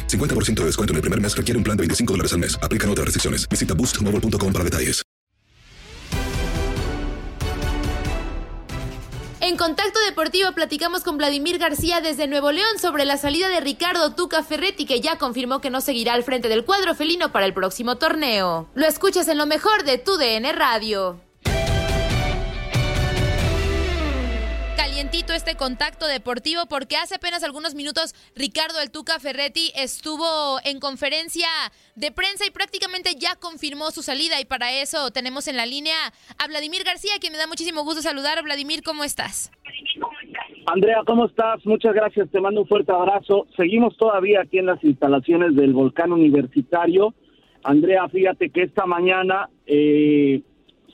50% de descuento en el primer mes requiere un plan de 25 dólares al mes. Aplican otras restricciones. Visita boostmobile.com para detalles. En Contacto Deportivo platicamos con Vladimir García desde Nuevo León sobre la salida de Ricardo Tuca Ferretti, que ya confirmó que no seguirá al frente del cuadro felino para el próximo torneo. Lo escuchas en lo mejor de tu DN Radio. Calientito este contacto deportivo porque hace apenas algunos minutos Ricardo El Tuca Ferretti estuvo en conferencia de prensa y prácticamente ya confirmó su salida y para eso tenemos en la línea a Vladimir García, quien me da muchísimo gusto saludar. Vladimir, ¿cómo estás? Andrea, ¿cómo estás? Muchas gracias, te mando un fuerte abrazo. Seguimos todavía aquí en las instalaciones del volcán universitario. Andrea, fíjate que esta mañana eh,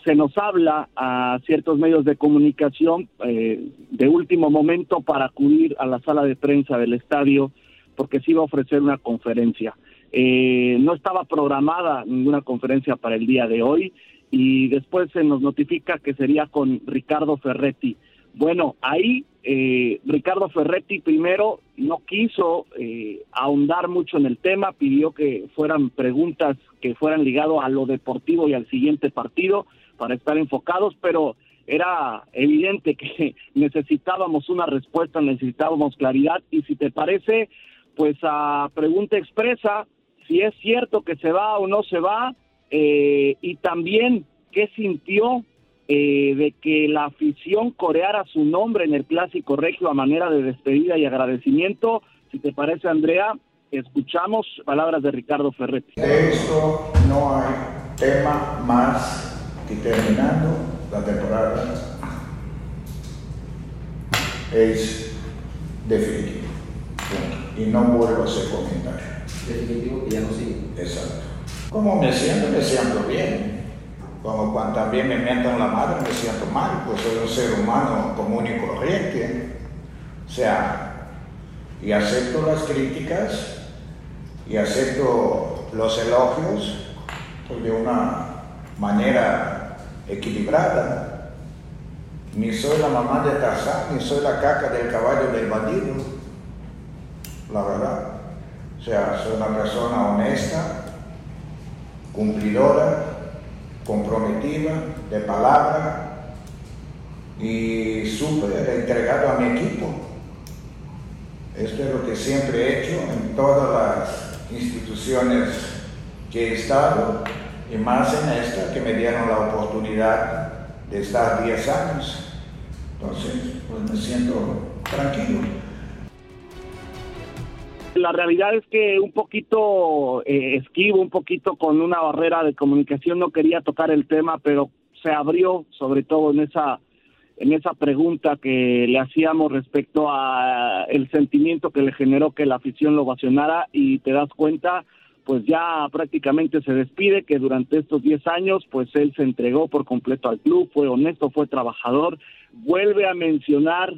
se nos habla a ciertos medios de comunicación eh, de último momento para acudir a la sala de prensa del estadio porque se iba a ofrecer una conferencia. Eh, no estaba programada ninguna conferencia para el día de hoy y después se nos notifica que sería con Ricardo Ferretti. Bueno, ahí eh, Ricardo Ferretti primero no quiso eh, ahondar mucho en el tema, pidió que fueran preguntas que fueran ligadas a lo deportivo y al siguiente partido para estar enfocados, pero era evidente que necesitábamos una respuesta, necesitábamos claridad y si te parece, pues a pregunta expresa, si es cierto que se va o no se va eh, y también qué sintió eh, de que la afición coreara su nombre en el clásico regio a manera de despedida y agradecimiento. Si te parece, Andrea, escuchamos palabras de Ricardo Ferretti. De esto no hay tema más y terminando la temporada es definitivo. Y no vuelvo a hacer comentario. Definitivo que ya no sigue. Exacto. Como me siento, me siento bien. Como cuando también me mientan la madre, me siento mal, pues soy un ser humano común y corriente. O sea, y acepto las críticas y acepto los elogios pues de una manera equilibrada. Ni soy la mamá de Tarzán, ni soy la caca del caballo del bandido. La verdad. O sea, soy una persona honesta, cumplidora, comprometida, de palabra y súper entregado a mi equipo. Esto es lo que siempre he hecho en todas las instituciones que he estado y más en esta que me dieron la oportunidad de estar 10 años. Entonces, pues me siento tranquilo. La realidad es que un poquito eh, esquivo, un poquito con una barrera de comunicación, no quería tocar el tema, pero se abrió sobre todo en esa en esa pregunta que le hacíamos respecto a el sentimiento que le generó que la afición lo ovacionara y te das cuenta pues ya prácticamente se despide que durante estos 10 años pues él se entregó por completo al club, fue honesto, fue trabajador, vuelve a mencionar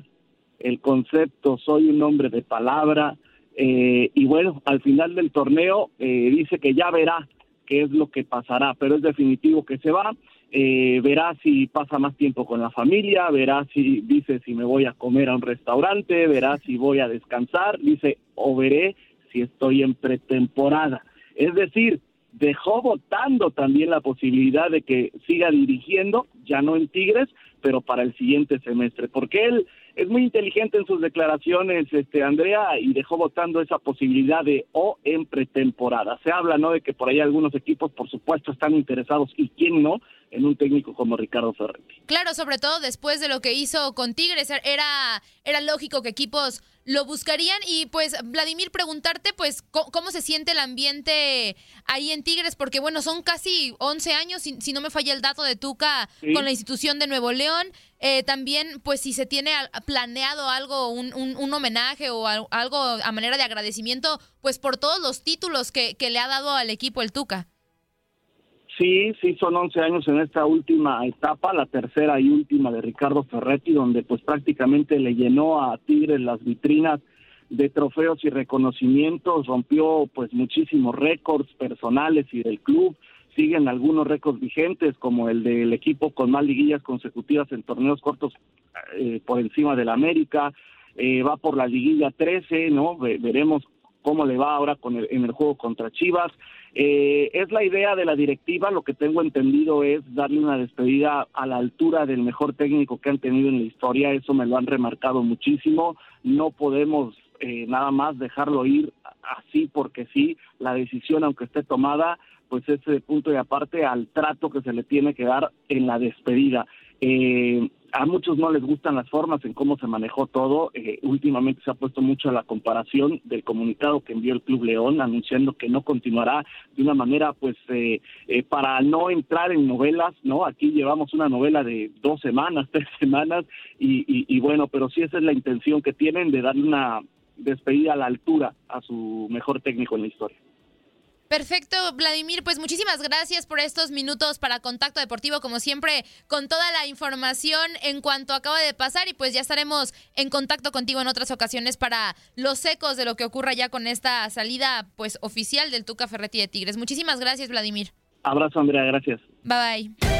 el concepto soy un hombre de palabra eh, y bueno, al final del torneo eh, dice que ya verá qué es lo que pasará, pero es definitivo que se va eh, verá si pasa más tiempo con la familia, verá si dice si me voy a comer a un restaurante, verá si voy a descansar, dice o veré si estoy en pretemporada. Es decir, dejó votando también la posibilidad de que siga dirigiendo, ya no en Tigres, pero para el siguiente semestre, porque él es muy inteligente en sus declaraciones, este Andrea, y dejó votando esa posibilidad de o en pretemporada. Se habla, ¿no?, de que por ahí algunos equipos, por supuesto, están interesados y quién no en un técnico como Ricardo Ferretti. Claro, sobre todo después de lo que hizo con Tigres, era era lógico que equipos lo buscarían y pues Vladimir preguntarte pues cómo, se siente el ambiente ahí en Tigres porque bueno son casi 11 años si, no me falla el dato de Tuca con la institución de Nuevo León eh, también pues si se tiene planeado algo un, un, homenaje o algo a manera de agradecimiento pues por todos los títulos que, que le ha dado al equipo el Tuca. Sí, sí, son 11 años en esta última etapa, la tercera y última de Ricardo Ferretti, donde pues prácticamente le llenó a Tigres las vitrinas de trofeos y reconocimientos, rompió pues muchísimos récords personales y del club, siguen algunos récords vigentes como el del equipo con más liguillas consecutivas en torneos cortos eh, por encima del América, eh, va por la liguilla 13, ¿no? veremos cómo le va ahora con en el juego contra Chivas. Eh, es la idea de la directiva, lo que tengo entendido es darle una despedida a la altura del mejor técnico que han tenido en la historia, eso me lo han remarcado muchísimo, no podemos eh, nada más dejarlo ir así porque sí, la decisión aunque esté tomada, pues es de punto y aparte al trato que se le tiene que dar en la despedida. Eh, a muchos no les gustan las formas en cómo se manejó todo. Eh, últimamente se ha puesto mucho la comparación del comunicado que envió el Club León anunciando que no continuará de una manera, pues, eh, eh, para no entrar en novelas, ¿no? Aquí llevamos una novela de dos semanas, tres semanas, y, y bueno, pero sí esa es la intención que tienen de darle una despedida a la altura a su mejor técnico en la historia. Perfecto, Vladimir, pues muchísimas gracias por estos minutos para Contacto Deportivo, como siempre, con toda la información en cuanto acaba de pasar y pues ya estaremos en contacto contigo en otras ocasiones para los ecos de lo que ocurra ya con esta salida pues oficial del Tuca Ferretti de Tigres. Muchísimas gracias, Vladimir. Abrazo, Andrea, gracias. Bye bye.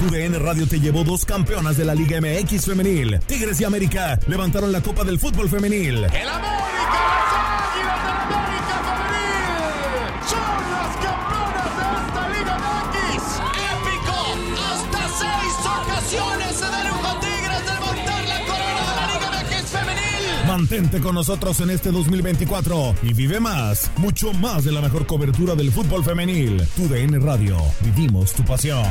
UDN Radio te llevó dos campeonas de la Liga MX femenil. Tigres y América levantaron la Copa del Fútbol femenil. El América, las Águilas del América femenil son las campeonas de esta Liga MX. Épico, hasta seis ocasiones se dieron con Tigres de montar la corona de la Liga MX femenil. Mantente con nosotros en este 2024 y vive más, mucho más de la mejor cobertura del fútbol femenil. Tu DN Radio, vivimos tu pasión.